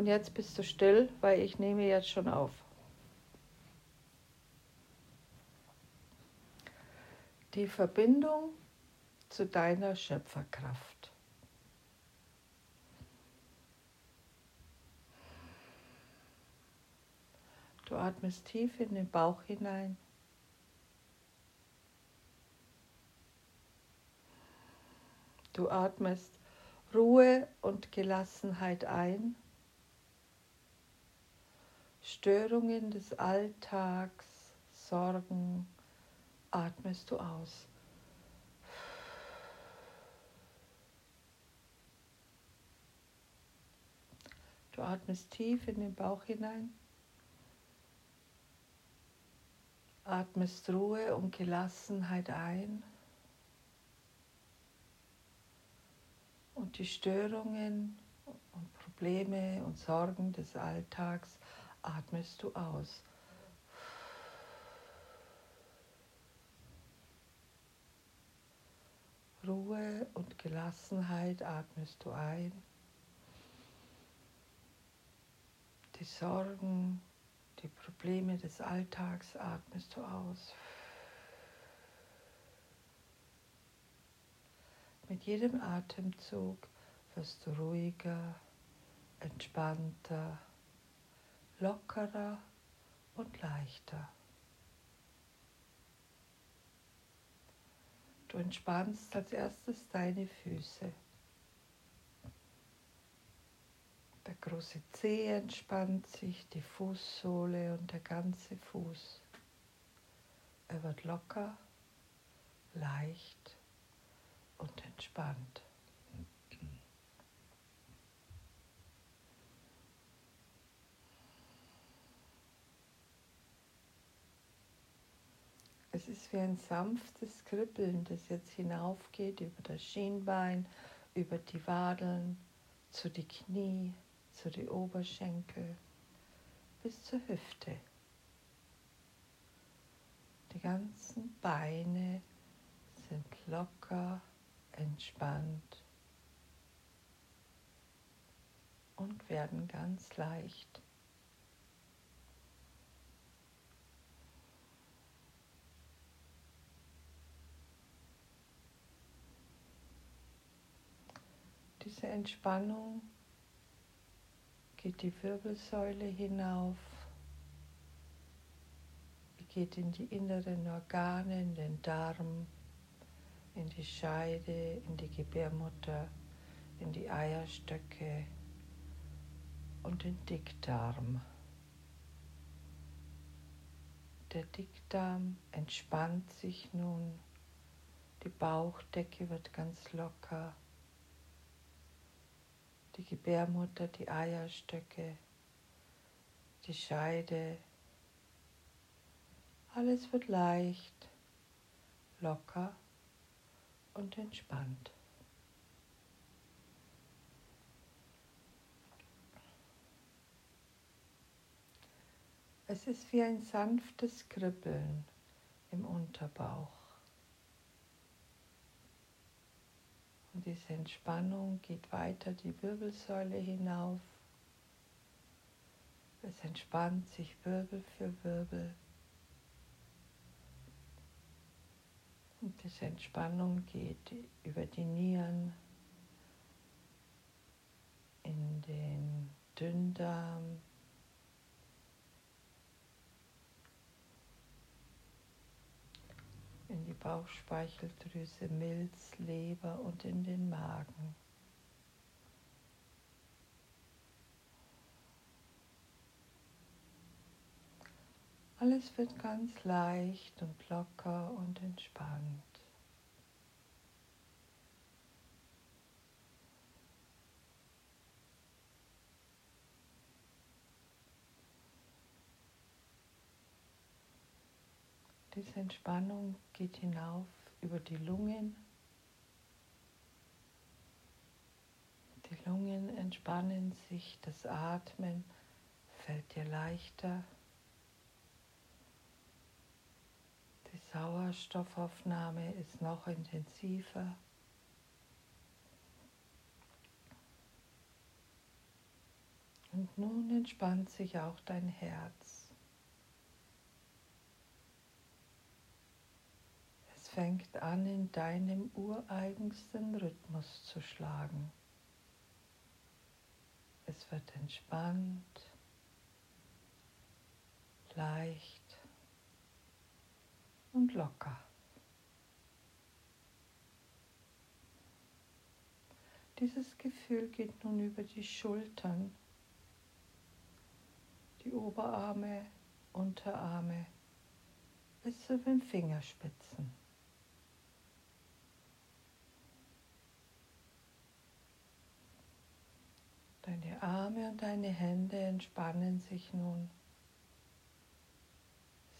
Und jetzt bist du still, weil ich nehme jetzt schon auf. Die Verbindung zu deiner Schöpferkraft. Du atmest tief in den Bauch hinein. Du atmest Ruhe und Gelassenheit ein. Störungen des Alltags, Sorgen atmest du aus. Du atmest tief in den Bauch hinein. Atmest Ruhe und Gelassenheit ein. Und die Störungen und Probleme und Sorgen des Alltags atmest du aus. Ruhe und Gelassenheit atmest du ein. Die Sorgen, die Probleme des Alltags atmest du aus. Mit jedem Atemzug wirst du ruhiger, entspannter, lockerer und leichter. Du entspannst als erstes deine Füße. Der große Zeh entspannt sich, die Fußsohle und der ganze Fuß. Er wird locker, leicht und entspannt. Es ist wie ein sanftes Kribbeln, das jetzt hinaufgeht über das Schienbein, über die Wadeln, zu die Knie, zu die Oberschenkel, bis zur Hüfte. Die ganzen Beine sind locker, entspannt und werden ganz leicht. Diese Entspannung geht die Wirbelsäule hinauf, geht in die inneren Organe, in den Darm, in die Scheide, in die Gebärmutter, in die Eierstöcke und den Dickdarm. Der Dickdarm entspannt sich nun, die Bauchdecke wird ganz locker die Gebärmutter, die Eierstöcke, die Scheide. Alles wird leicht, locker und entspannt. Es ist wie ein sanftes Kribbeln im Unterbauch. Und diese Entspannung geht weiter die Wirbelsäule hinauf. Es entspannt sich Wirbel für Wirbel. Und diese Entspannung geht über die Nieren in den Dünndarm, in die Bauchspeicheldrüse, Milz, Leber und in den Magen. Alles wird ganz leicht und locker und entspannt. Diese Entspannung geht hinauf über die Lungen. Die Lungen entspannen sich, das Atmen fällt dir leichter. Die Sauerstoffaufnahme ist noch intensiver. Und nun entspannt sich auch dein Herz. Es fängt an, in deinem ureigensten Rhythmus zu schlagen. Es wird entspannt, leicht und locker. Dieses Gefühl geht nun über die Schultern, die Oberarme, Unterarme bis zu den Fingerspitzen. Deine Arme und deine Hände entspannen sich nun.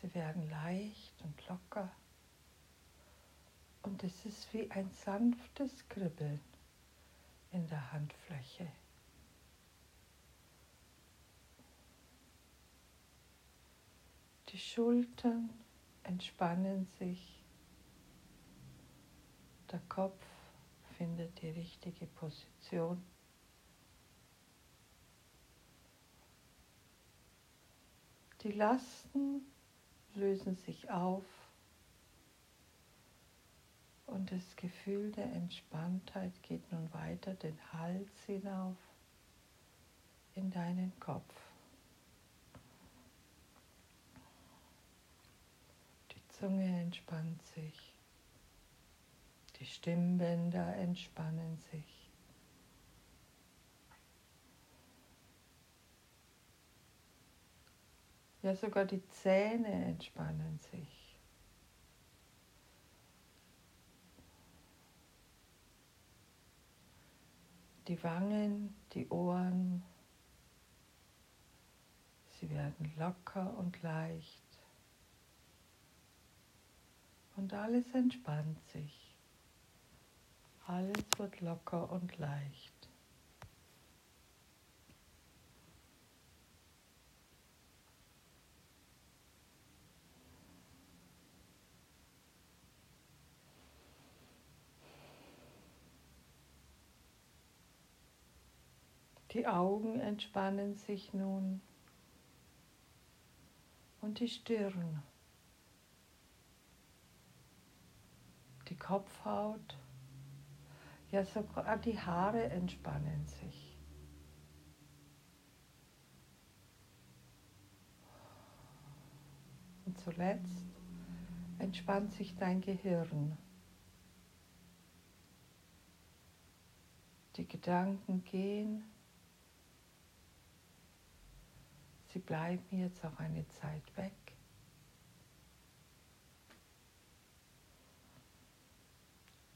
Sie werden leicht und locker. Und es ist wie ein sanftes Kribbeln in der Handfläche. Die Schultern entspannen sich. Der Kopf findet die richtige Position. Die Lasten lösen sich auf und das Gefühl der Entspanntheit geht nun weiter den Hals hinauf in deinen Kopf. Die Zunge entspannt sich, die Stimmbänder entspannen sich. Ja, sogar die Zähne entspannen sich. Die Wangen, die Ohren, sie werden locker und leicht. Und alles entspannt sich. Alles wird locker und leicht. Die Augen entspannen sich nun und die Stirn, die Kopfhaut, ja sogar die Haare entspannen sich. Und zuletzt entspannt sich dein Gehirn. Die Gedanken gehen Sie bleiben jetzt auch eine Zeit weg.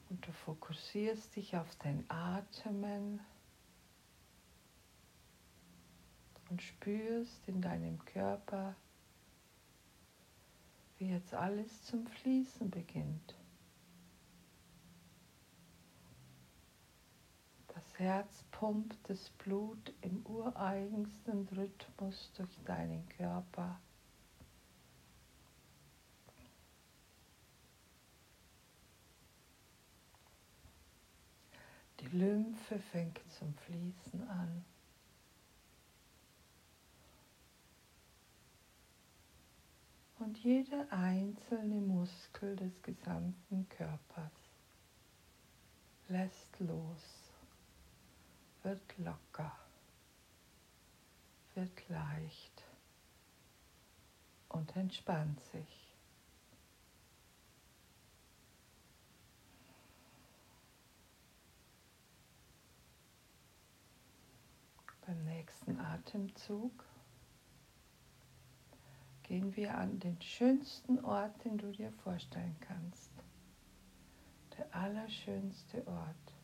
Und du fokussierst dich auf dein Atmen und spürst in deinem Körper, wie jetzt alles zum Fließen beginnt. Herz pumpt das Blut im ureigensten Rhythmus durch deinen Körper. Die Lymphe fängt zum Fließen an. Und jeder einzelne Muskel des gesamten Körpers lässt los wird locker, wird leicht und entspannt sich. Beim nächsten Atemzug gehen wir an den schönsten Ort, den du dir vorstellen kannst. Der allerschönste Ort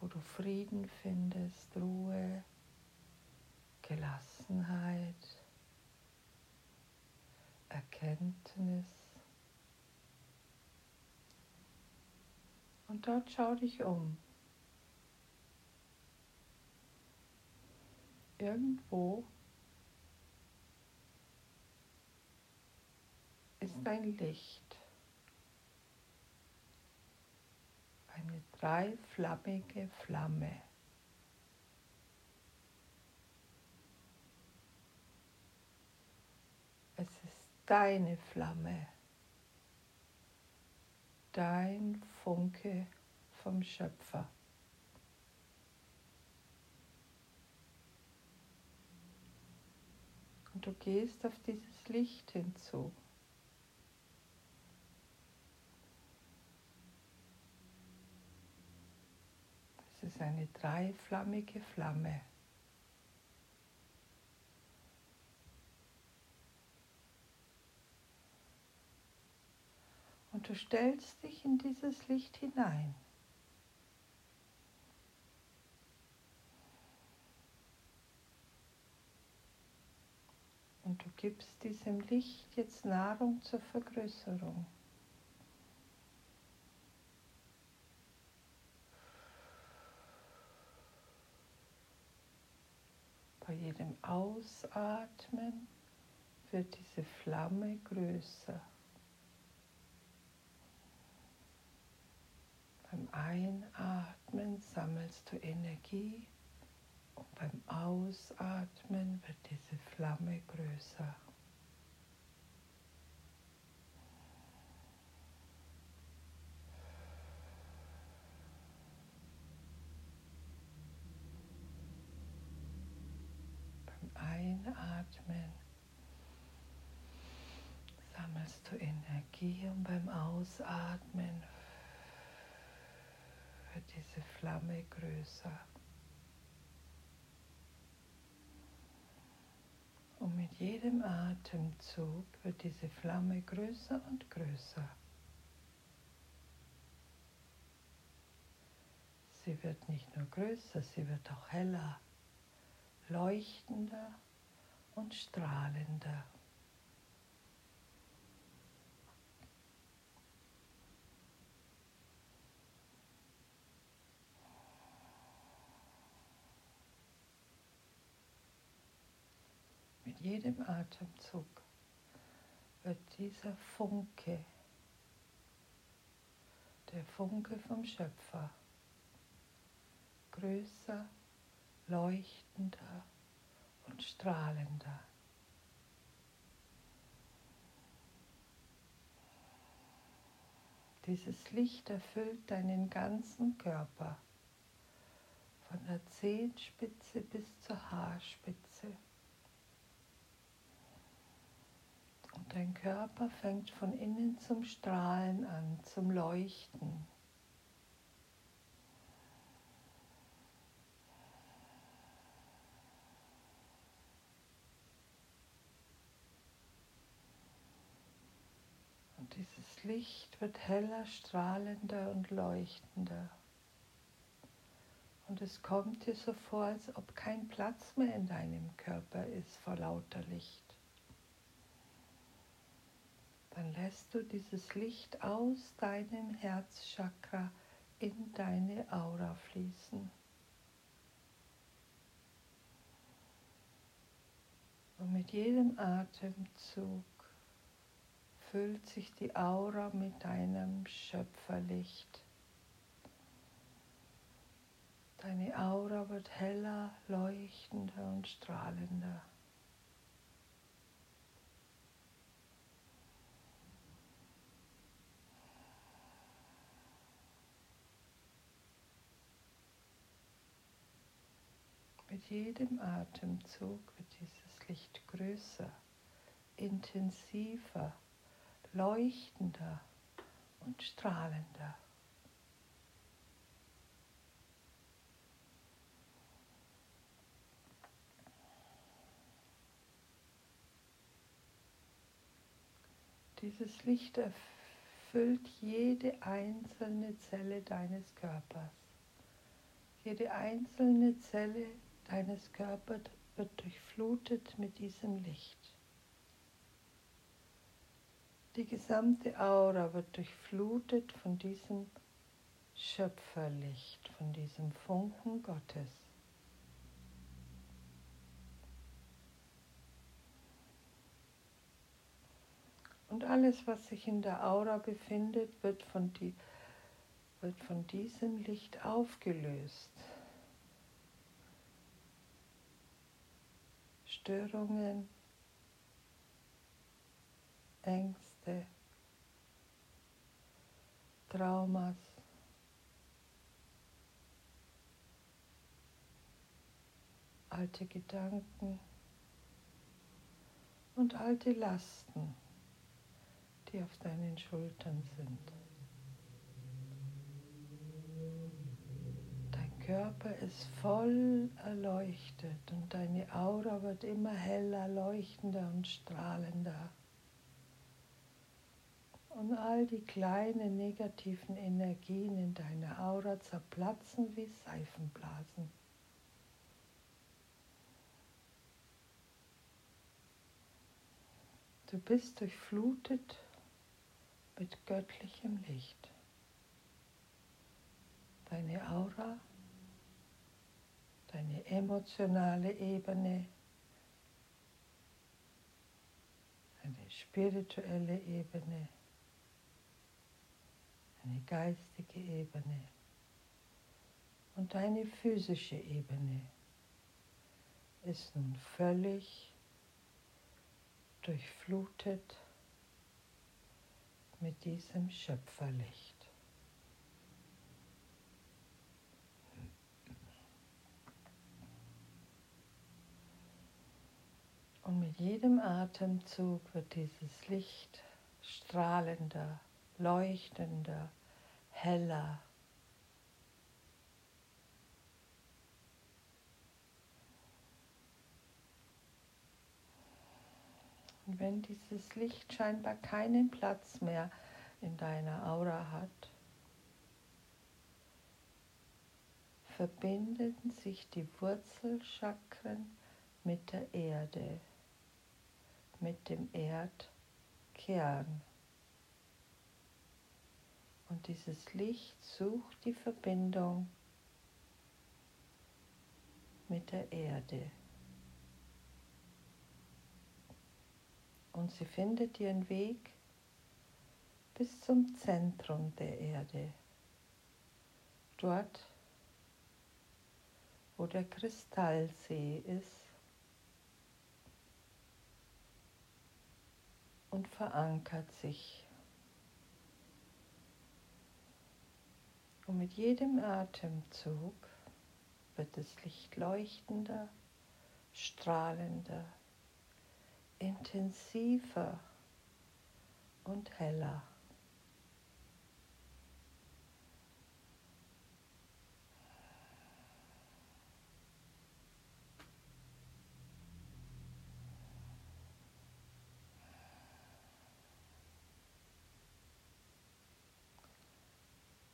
wo du Frieden findest, Ruhe, Gelassenheit, Erkenntnis. Und dort schau dich um. Irgendwo ist ein Licht. dreiflammige Flamme. Es ist deine Flamme, dein Funke vom Schöpfer. Und du gehst auf dieses Licht hinzu. Es ist eine dreiflammige Flamme. Und du stellst dich in dieses Licht hinein. Und du gibst diesem Licht jetzt Nahrung zur Vergrößerung. Bei jedem Ausatmen wird diese Flamme größer. Beim Einatmen sammelst du Energie und beim Ausatmen wird diese Flamme größer. Beim Einatmen sammelst du Energie und beim Ausatmen wird diese Flamme größer. Und mit jedem Atemzug wird diese Flamme größer und größer. Sie wird nicht nur größer, sie wird auch heller, leuchtender und strahlender. jedem Atemzug wird dieser Funke, der Funke vom Schöpfer, größer, leuchtender und strahlender. Dieses Licht erfüllt deinen ganzen Körper, von der Zehenspitze bis zur Haarspitze. Und dein Körper fängt von innen zum Strahlen an, zum Leuchten. Und dieses Licht wird heller, strahlender und leuchtender. Und es kommt dir so vor, als ob kein Platz mehr in deinem Körper ist vor lauter Licht dann lässt du dieses Licht aus deinem Herzchakra in deine Aura fließen. Und mit jedem Atemzug füllt sich die Aura mit deinem Schöpferlicht. Deine Aura wird heller, leuchtender und strahlender. Mit jedem Atemzug wird dieses Licht größer, intensiver, leuchtender und strahlender. Dieses Licht erfüllt jede einzelne Zelle deines Körpers. Jede einzelne Zelle deines Körpers wird durchflutet mit diesem Licht. Die gesamte Aura wird durchflutet von diesem Schöpferlicht, von diesem Funken Gottes. Und alles, was sich in der Aura befindet, wird von, die, wird von diesem Licht aufgelöst. Störungen, Ängste, Traumas. alte Gedanken und alte Lasten, die auf deinen Schultern sind. Dein Körper ist voll erleuchtet und deine Aura wird immer heller, leuchtender und strahlender. Und all die kleinen negativen Energien in deiner Aura zerplatzen wie Seifenblasen. Du bist durchflutet mit göttlichem Licht. Deine Aura, deine emotionale Ebene, deine spirituelle Ebene, deine geistige Ebene und deine physische Ebene ist nun völlig durchflutet mit diesem Schöpferlicht. Und mit jedem Atemzug wird dieses Licht strahlender, leuchtender, heller Und wenn dieses Licht scheinbar keinen Platz mehr in deiner Aura hat, verbinden sich die Wurzelchakren mit der Erde, mit dem Erdkern. Und dieses Licht sucht die Verbindung mit der Erde. und sie findet ihren Weg bis zum Zentrum der Erde. Dort, wo der Kristallsee ist und verankert sich. Und mit jedem Atemzug wird das Licht leuchtender, strahlender intensiver und heller.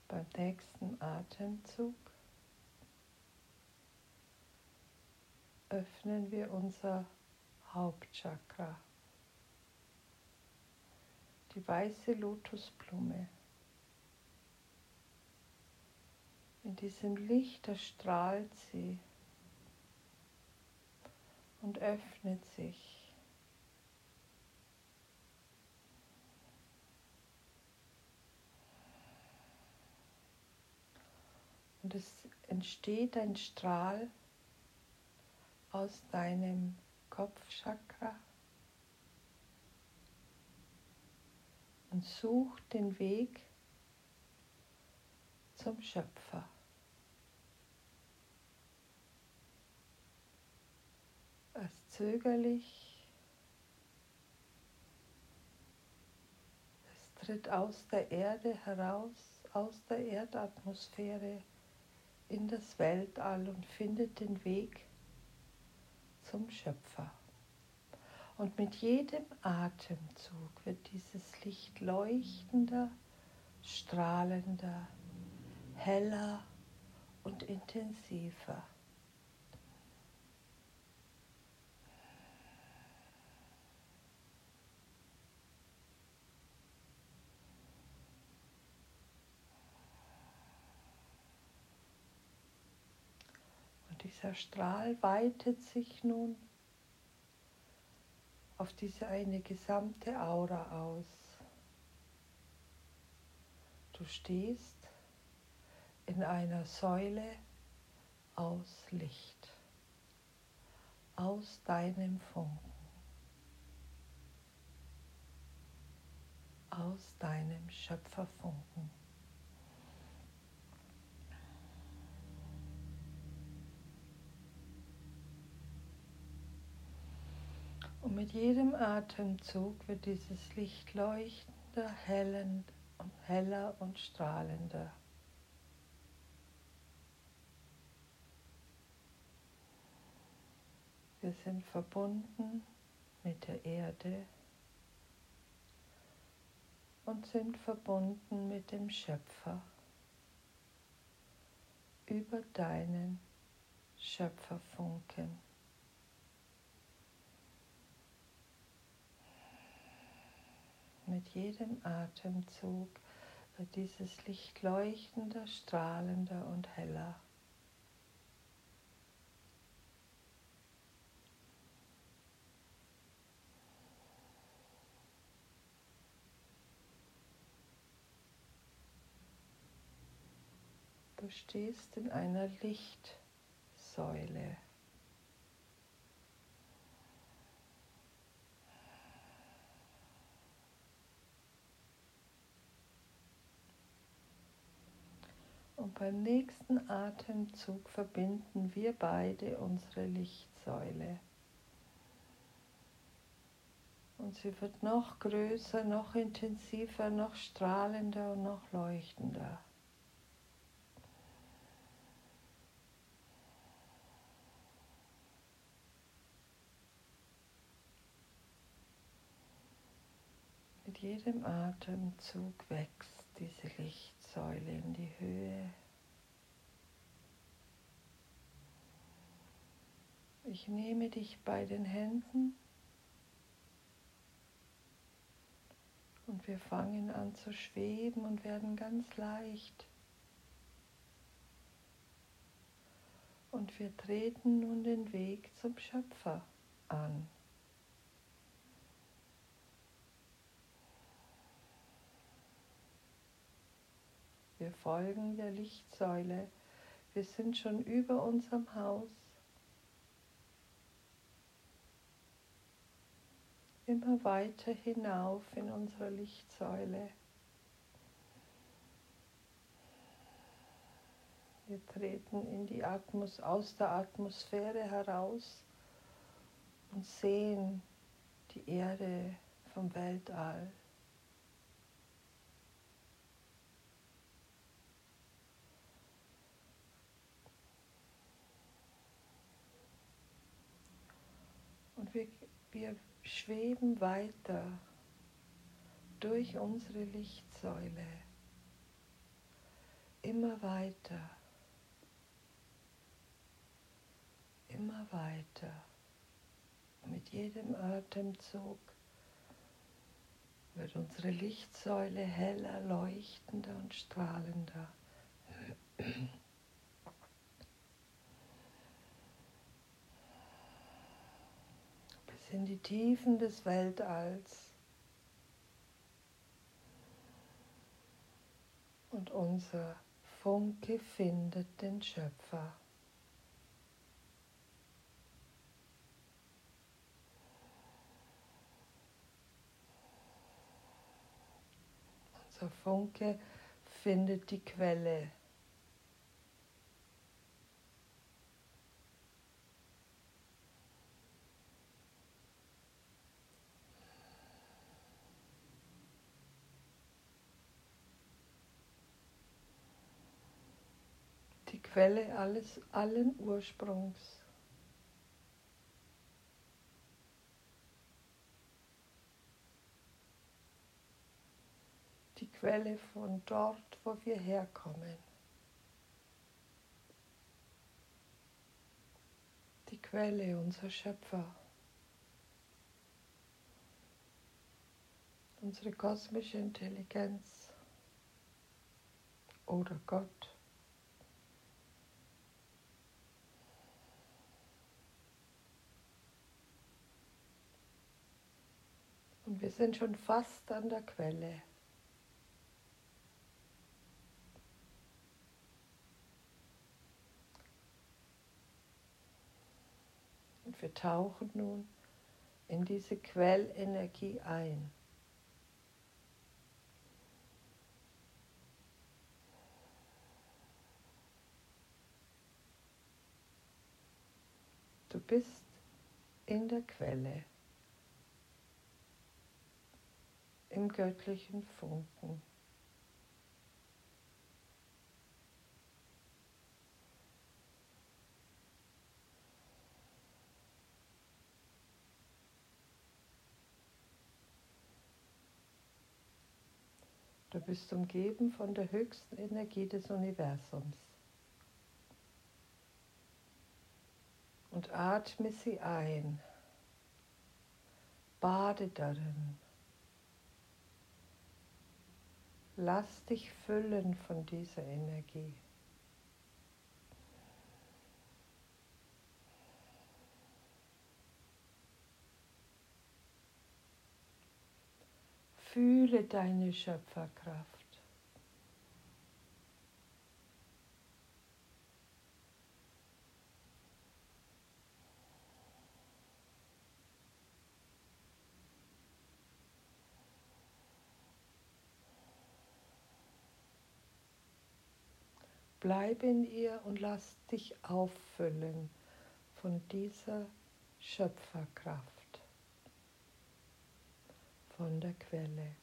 Beim nächsten Atemzug öffnen wir unser Hauptchakra. Die weiße Lotusblume. In diesem Licht erstrahlt sie und öffnet sich. Und es entsteht ein Strahl aus deinem Kopfchakra und such den Weg zum Schöpfer. Erst zögerlich, es tritt aus der Erde heraus, aus der Erdatmosphäre in das Weltall und findet den Weg zum Schöpfer. Und mit jedem Atemzug wird dieses Licht leuchtender, strahlender, heller und intensiver. Dieser Strahl weitet sich nun auf diese eine gesamte Aura aus. Du stehst in einer Säule aus Licht, aus deinem Funken. aus deinem Schöpferfunken. Mit jedem Atemzug wird dieses Licht leuchtender, hellend und heller und strahlender. Wir sind verbunden mit der Erde und sind verbunden mit dem Schöpfer über deinen Schöpferfunken. Mit jedem Atemzug wird dieses Licht leuchtender, strahlender und heller. Du stehst in einer Lichtsäule. Und beim nächsten Atemzug verbinden wir beide unsere Lichtsäule. Und sie wird noch größer, noch intensiver, noch strahlender und noch leuchtender. Mit jedem Atemzug wächst diese Lichtsäule in die Höhe. Ich nehme dich bei den Händen und wir fangen an zu schweben und werden ganz leicht. Und wir treten nun den Weg zum Schöpfer an. Wir folgen der Lichtsäule. Wir sind schon über unserem Haus. Immer weiter hinauf in unserer Lichtsäule. Wir treten in die Atmos aus der Atmosphäre heraus und sehen die Erde vom Weltall. Wir, wir schweben weiter durch unsere Lichtsäule, immer weiter, immer weiter. Mit jedem Atemzug wird unsere Lichtsäule heller, leuchtender und strahlender in die Tiefen des Weltalls. Und unser Funke findet den Schöpfer. Unser Funke findet die Quelle. Quelle alles, allen Ursprungs. Die Quelle von dort, wo wir herkommen. Die Quelle, unser Schöpfer. Unsere kosmische Intelligenz oder Gott. Und wir sind schon fast an der Quelle. Und wir tauchen nun in diese Quellenergie ein. Du bist in der Quelle. Im göttlichen Funken. Du bist umgeben von der höchsten Energie des Universums. Und atme sie ein. Bade darin. Lass dich füllen von dieser Energie. Fühle deine Schöpferkraft. Bleib in ihr und lass dich auffüllen von dieser Schöpferkraft von der Quelle.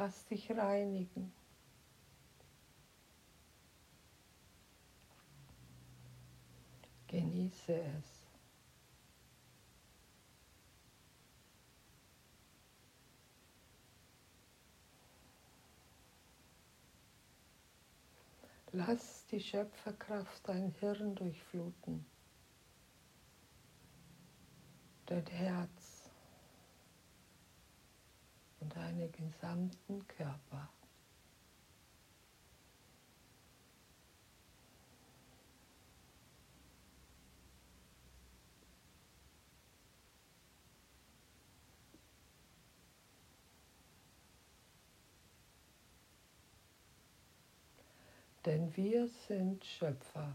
Lass dich reinigen. Genieße es. Lass die Schöpferkraft dein Hirn durchfluten, dein Herz und deinen gesamten Körper. denn wir sind Schöpfer.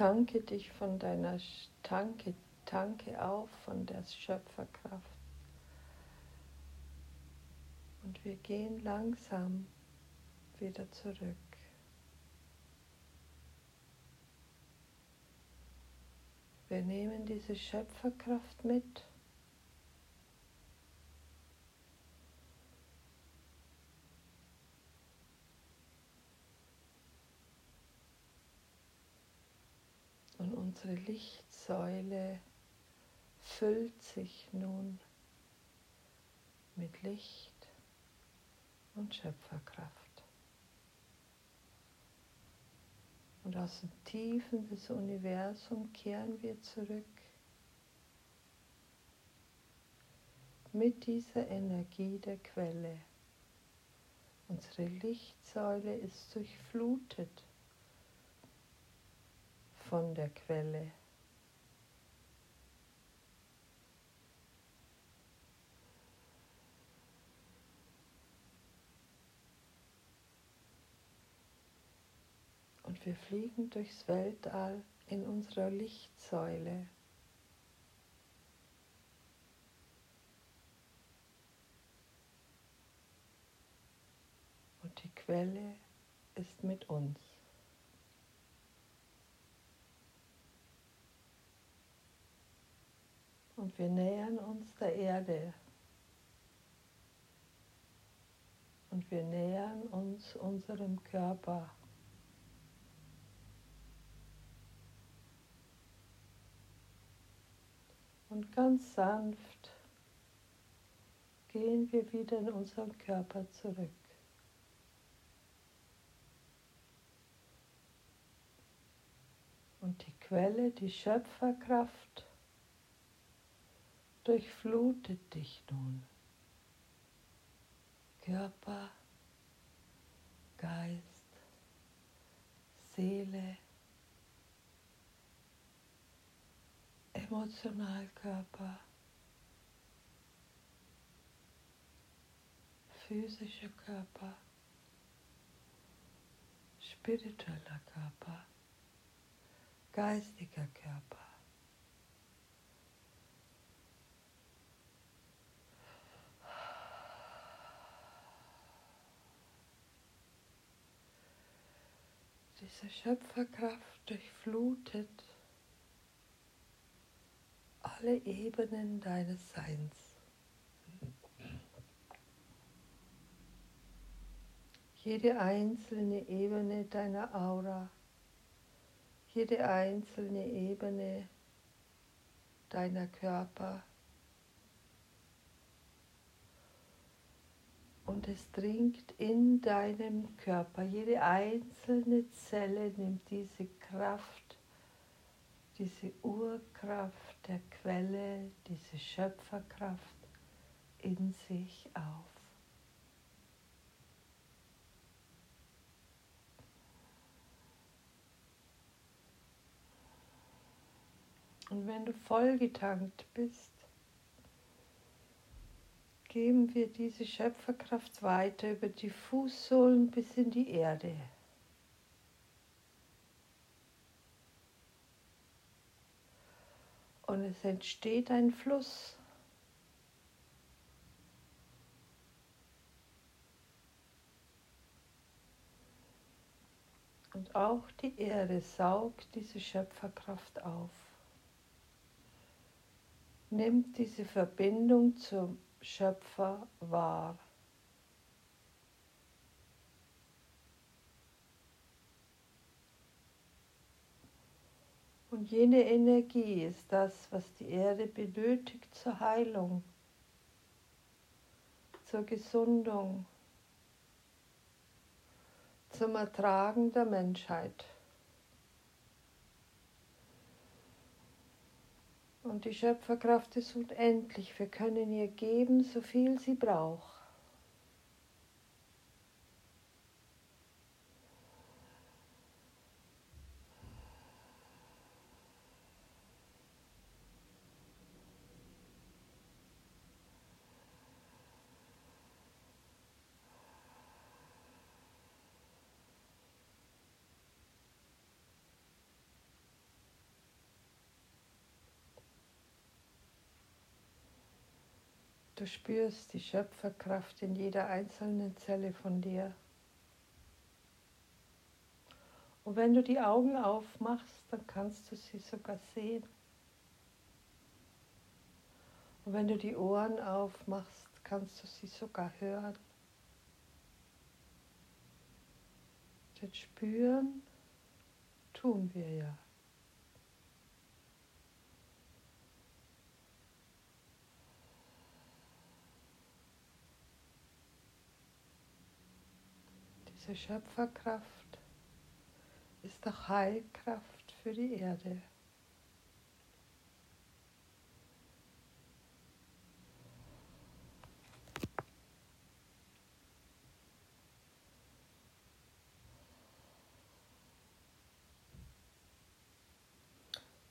Tanke dich von deiner Tanke, tanke auf von der Schöpferkraft. Und wir gehen langsam wieder zurück. Wir nehmen diese Schöpferkraft mit. Und unsere Lichtsäule füllt sich nun mit Licht und Schöpferkraft. Und aus den Tiefen des Universums kehren wir zurück mit dieser Energie der Quelle. Unsere Lichtsäule ist durchflutet von der Quelle. Und wir fliegen durchs Weltall in unserer Lichtsäule. Und die Quelle ist mit uns. Und wir nähern uns der Erde. Und wir nähern uns unserem Körper. Und ganz sanft gehen wir wieder in unseren Körper zurück. Und die Quelle, die Schöpferkraft, durchflutet dich nun. Körper, Geist, Seele, Emotionalkörper, physischer Körper, spiritueller Körper, geistiger Körper. Diese Schöpferkraft durchflutet alle Ebenen deines Seins. Jede einzelne Ebene deiner Aura, jede einzelne Ebene deiner Körper, und es dringt in deinem Körper. Jede einzelne Zelle nimmt diese Kraft, diese Urkraft der Quelle, diese Schöpferkraft in sich auf. Und wenn du vollgetankt bist, geben wir diese Schöpferkraft weiter über die Fußsohlen bis in die Erde. Und es entsteht ein Fluss. Und auch die Erde saugt diese Schöpferkraft auf. Nimmt diese Verbindung zum Schöpfer wahr. Und jene Energie ist das, was die Erde benötigt zur Heilung, zur Gesundung, zum Ertragen der Menschheit. Und die Schöpferkraft ist unendlich. Wir können ihr geben, so viel sie braucht. Du spürst die Schöpferkraft in jeder einzelnen Zelle von dir. Und wenn du die Augen aufmachst, dann kannst du sie sogar sehen. Und wenn du die Ohren aufmachst, kannst du sie sogar hören. Denn spüren tun wir ja. Diese Schöpferkraft ist auch Heilkraft für die Erde.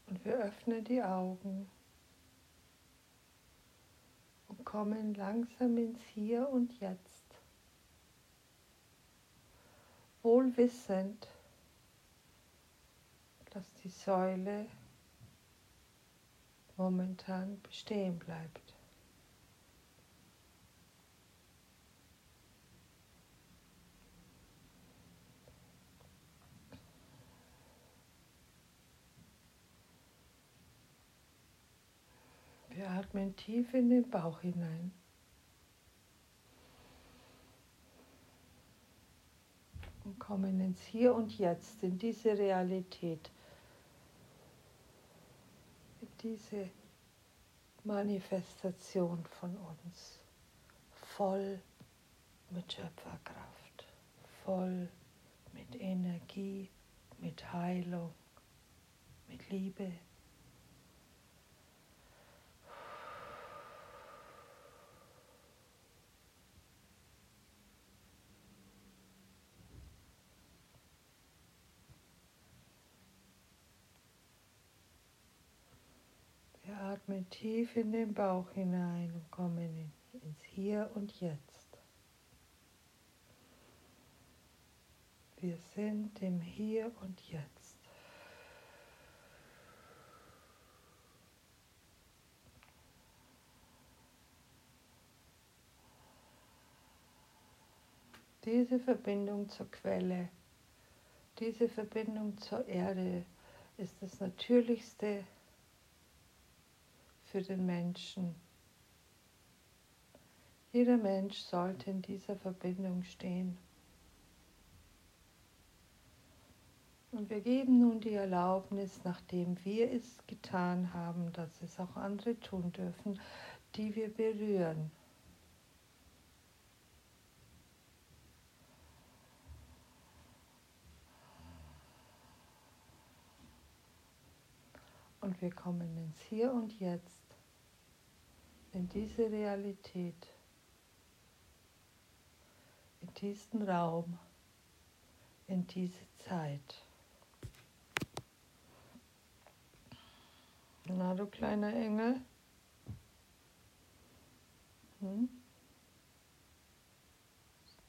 Und wir öffnen die Augen und kommen langsam ins Hier und Jetzt wohl wissend, dass die Säule momentan bestehen bleibt. Wir atmen tief in den Bauch hinein. Und kommen ins Hier und Jetzt, in diese Realität, in diese Manifestation von uns, voll mit Schöpferkraft, voll mit Energie, mit Heilung, mit Liebe. Tief in den Bauch hinein und kommen ins Hier und Jetzt. Wir sind im Hier und Jetzt. Diese Verbindung zur Quelle, diese Verbindung zur Erde ist das Natürlichste, für den Menschen. Jeder Mensch sollte in dieser Verbindung stehen. Und wir geben nun die Erlaubnis, nachdem wir es getan haben, dass es auch andere tun dürfen, die wir berühren. Und wir kommen ins Hier und Jetzt in diese Realität, in diesen Raum, in diese Zeit. Na, du kleiner Engel. Hm?